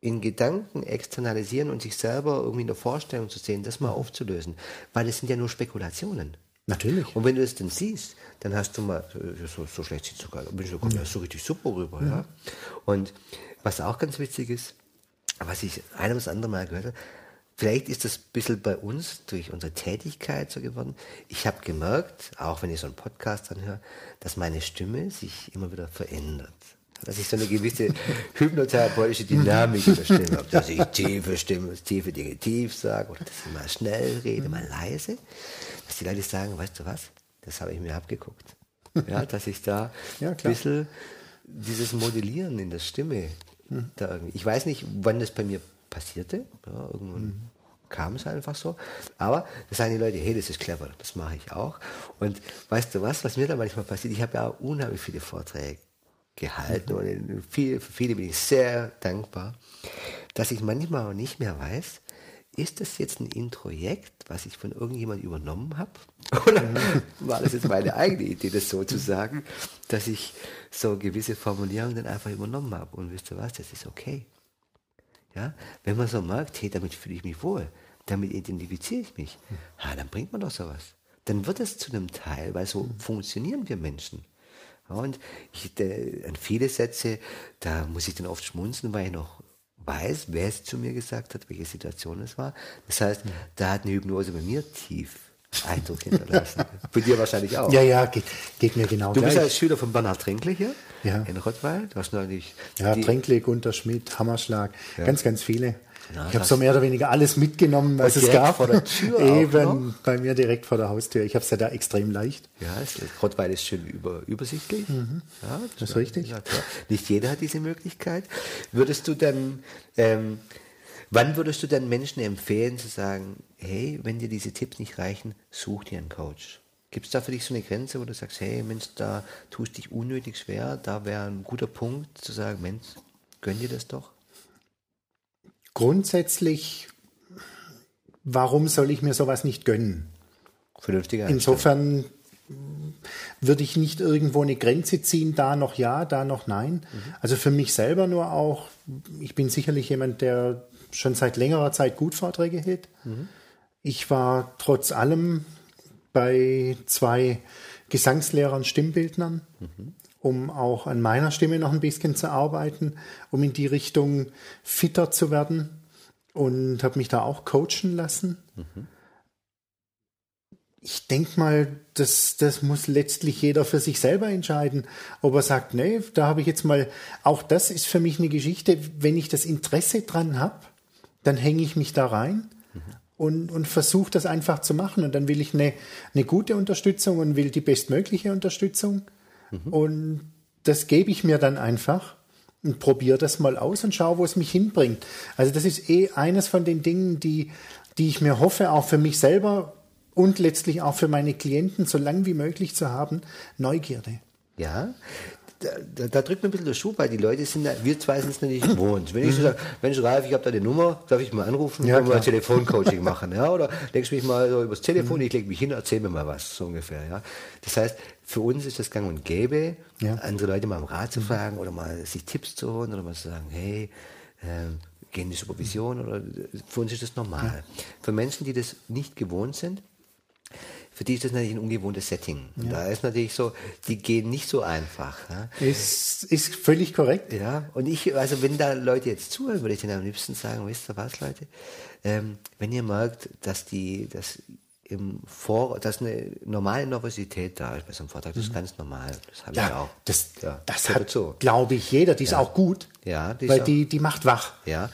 in Gedanken externalisieren und sich selber irgendwie in der Vorstellung zu sehen, das mal aufzulösen. Weil es sind ja nur Spekulationen. Natürlich. Und wenn du es dann siehst, dann hast du mal, so, so schlecht sieht sogar, bin sogar ja. so richtig super rüber. Ja. ja. Und was auch ganz witzig ist, was ich einem das andere Mal gehört habe, vielleicht ist das ein bisschen bei uns durch unsere Tätigkeit so geworden. Ich habe gemerkt, auch wenn ich so einen Podcast anhöre, dass meine Stimme sich immer wieder verändert dass ich so eine gewisse hypnotherapeutische Dynamik in der Stimme habe, dass ich tiefe Stimme, tiefe Dinge tief sage oder dass ich mal schnell rede, mal leise, dass die Leute sagen, weißt du was, das habe ich mir abgeguckt. Ja, dass ich da ja, ein bisschen dieses Modellieren in der Stimme mhm. da irgendwie, ich weiß nicht, wann das bei mir passierte, ja, irgendwann mhm. kam es einfach so, aber da sagen die Leute, hey, das ist clever, das mache ich auch und weißt du was, was mir da manchmal passiert, ich habe ja auch unheimlich viele Vorträge gehalten und für viele bin ich sehr dankbar, dass ich manchmal auch nicht mehr weiß, ist das jetzt ein Introjekt, was ich von irgendjemand übernommen habe? Oder war das jetzt meine eigene Idee, das so zu sagen, dass ich so gewisse Formulierungen dann einfach übernommen habe? Und wisst ihr was, das ist okay. Ja? Wenn man so merkt, hey, damit fühle ich mich wohl, damit identifiziere ich mich, ha, dann bringt man doch sowas. Dann wird es zu einem Teil, weil so funktionieren wir Menschen. Und ich, an viele Sätze, da muss ich dann oft schmunzeln, weil ich noch weiß, wer es zu mir gesagt hat, welche Situation es war. Das heißt, da hat eine Hypnose bei mir tief Eindruck hinterlassen. Bei dir wahrscheinlich auch. Ja, ja, geht, geht mir genau Du gleich. bist als Schüler von Bernhard Trinkle hier ja. in Rottweil. Du hast neulich. Ja, Trinkle, Gunter Schmidt, Hammerschlag, ja. ganz, ganz viele. Na, ich habe so mehr oder weniger alles mitgenommen, was es gab. Vor der Tür Eben bei mir direkt vor der Haustür. Ich habe es ja da extrem leicht. Ja, Rottweil ist schön über, übersichtlich. Mhm. Ja, das, das ist richtig. Ja, Nicht jeder hat diese Möglichkeit. Würdest du dann, ähm, wann würdest du dann Menschen empfehlen zu sagen, hey, wenn dir diese Tipps nicht reichen, such dir einen Coach? Gibt es da für dich so eine Grenze, wo du sagst, hey, Mensch, da tust dich unnötig schwer, da wäre ein guter Punkt zu sagen, Mensch, gönn dir das doch? grundsätzlich, warum soll ich mir sowas nicht gönnen? Vernünftiger Insofern würde ich nicht irgendwo eine Grenze ziehen, da noch ja, da noch nein. Mhm. Also für mich selber nur auch, ich bin sicherlich jemand, der schon seit längerer Zeit gut Vorträge hält. Mhm. Ich war trotz allem bei zwei Gesangslehrern, Stimmbildnern. Mhm um auch an meiner Stimme noch ein bisschen zu arbeiten, um in die Richtung fitter zu werden und habe mich da auch coachen lassen. Mhm. Ich denke mal, das, das muss letztlich jeder für sich selber entscheiden, ob er sagt, nee, da habe ich jetzt mal, auch das ist für mich eine Geschichte, wenn ich das Interesse dran habe, dann hänge ich mich da rein. Und, und versuche das einfach zu machen. Und dann will ich eine, eine gute Unterstützung und will die bestmögliche Unterstützung. Mhm. Und das gebe ich mir dann einfach und probiere das mal aus und schaue, wo es mich hinbringt. Also das ist eh eines von den Dingen, die, die ich mir hoffe, auch für mich selber und letztlich auch für meine Klienten so lang wie möglich zu haben, Neugierde. Ja, da, da, drückt mir ein bisschen der Schuh bei. Die Leute sind, wir zwei sind es nicht gewohnt. Wenn ich so sage, Mensch, Ralf, ich habe deine Nummer, darf ich mal anrufen, ja, können wir ein Telefoncoaching machen, ja? Oder legst mich mal so übers Telefon, ich lege mich hin, erzähl mir mal was, so ungefähr, ja? Das heißt, für uns ist das gang und gäbe, ja. andere Leute mal um Rat zu fragen oder mal sich Tipps zu holen oder mal zu sagen, hey, äh, gehen die Supervision oder für uns ist das normal. Ja. Für Menschen, die das nicht gewohnt sind, für die ist das natürlich ein ungewohntes Setting. Ja. Da ist natürlich so, die gehen nicht so einfach. Ja. Ist, ist völlig korrekt. Ja, und ich, also wenn da Leute jetzt zuhören, würde ich denen am liebsten sagen, wisst ihr was, Leute? Ähm, wenn ihr merkt, dass die, dass im Vor, dass eine normale Nervosität da ist bei so einem Vortrag, das ist mhm. ganz normal. Das habe ja, ich auch. Das, ja, das hat, so. glaube ich, jeder. Die ist auch gut. Ja, die weil die, die macht wach. Ja,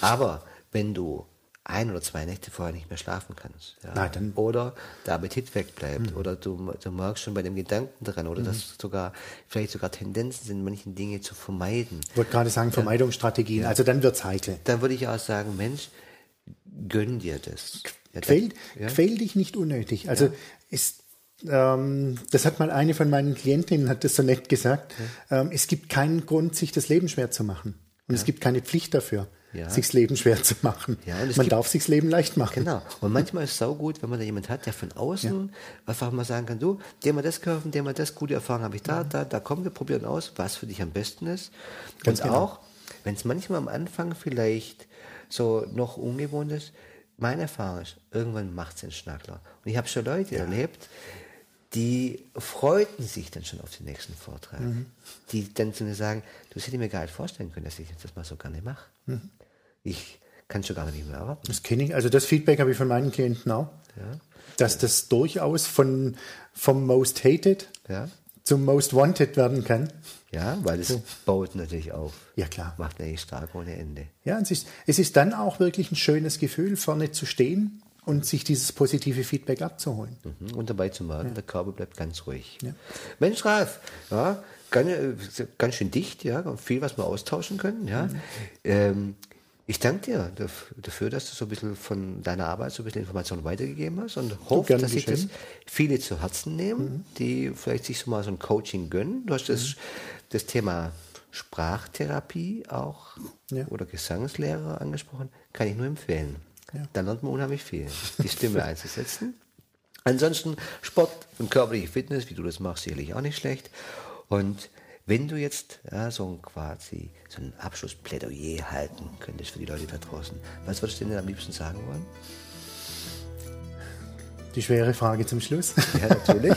aber wenn du ein oder zwei Nächte vorher nicht mehr schlafen kannst. Ja. Na, oder der Appetit wegbleibt. Oder du, du merkst schon bei dem Gedanken dran. Oder dass sogar vielleicht sogar Tendenzen sind, manche Dinge zu vermeiden. Ich wollte gerade sagen, Vermeidungsstrategien. Also dann wird es heikel. Dann würde ich auch sagen, Mensch, gönn dir das. Ja, Quäl, ja. quäl dich nicht unnötig. Also ist, ähm, das hat mal eine von meinen Klientinnen hat das so nett gesagt. Ähm, es gibt keinen Grund, sich das Leben schwer zu machen. Und es gibt keine Pflicht dafür, Ja. sich das Leben schwer zu machen. Ja, man gibt- darf sich das Leben leicht machen. Genau. Und manchmal ist es saugut, wenn man da jemand hat, der von außen einfach mal sagen kann, du, dem mal das kaufen, dem mal das, gute Erfahrung habe ich da, da, da kommen wir probieren aus, was für dich am besten ist. Ganz und genau. auch, wenn es manchmal am Anfang vielleicht so noch ungewohnt ist, meine Erfahrung ist, irgendwann macht es den Schnackler. Und ich habe schon Leute erlebt, die freuten sich dann schon auf den nächsten Vortrag. Mhm. Die dann zu mir sagen, du hättest mir gar nicht vorstellen können, dass ich das mal so gerne mache. Mhm. Ich kann schon gar nicht mehr erwarten. Das kenne ich. Also das Feedback habe ich von meinen Klienten auch. Dass das durchaus von, vom Most Hated Ja. zum Most Wanted werden kann. Ja, weil es baut natürlich auf. Ja, klar. Macht natürlich stark ohne Ende. Ja, und es ist, es ist dann auch wirklich ein schönes Gefühl, vorne zu stehen und sich dieses positive Feedback abzuholen. Mhm. Und dabei zu merken, der Körper bleibt ganz ruhig. Ja. Mensch, Ralf, ja, ganz, äh, ganz schön dicht, ja, viel, was wir austauschen können. Ja. Mhm. Ähm, ich danke dir daf- dafür, dass du so ein bisschen von deiner Arbeit so ein bisschen Informationen weitergegeben hast und hoffe, dass sich das viele zu Herzen nehmen, Mhm. die vielleicht sich so mal so ein Coaching gönnen. Du hast das, das Thema Sprachtherapie auch Ja. oder Gesangslehrer angesprochen. Kann ich nur empfehlen. Da lernt man unheimlich viel, die Stimme einzusetzen. Ansonsten Sport und körperliche Fitness, wie du das machst, sicherlich auch nicht schlecht. Und wenn du jetzt ja, so ein quasi so ein Abschlussplädoyer halten könntest für die Leute da draußen, was würdest du denn am liebsten sagen wollen? Die schwere Frage zum Schluss. Ja, natürlich.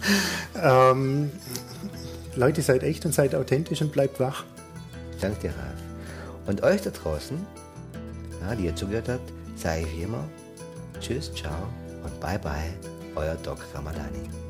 ähm, Leute, seid echt und seid authentisch und bleibt wach. Danke dir, Ralf. Und euch da draußen, ja, die ihr zugehört habt, sage ich wie immer Tschüss, ciao und bye bye, euer Doc Ramadani.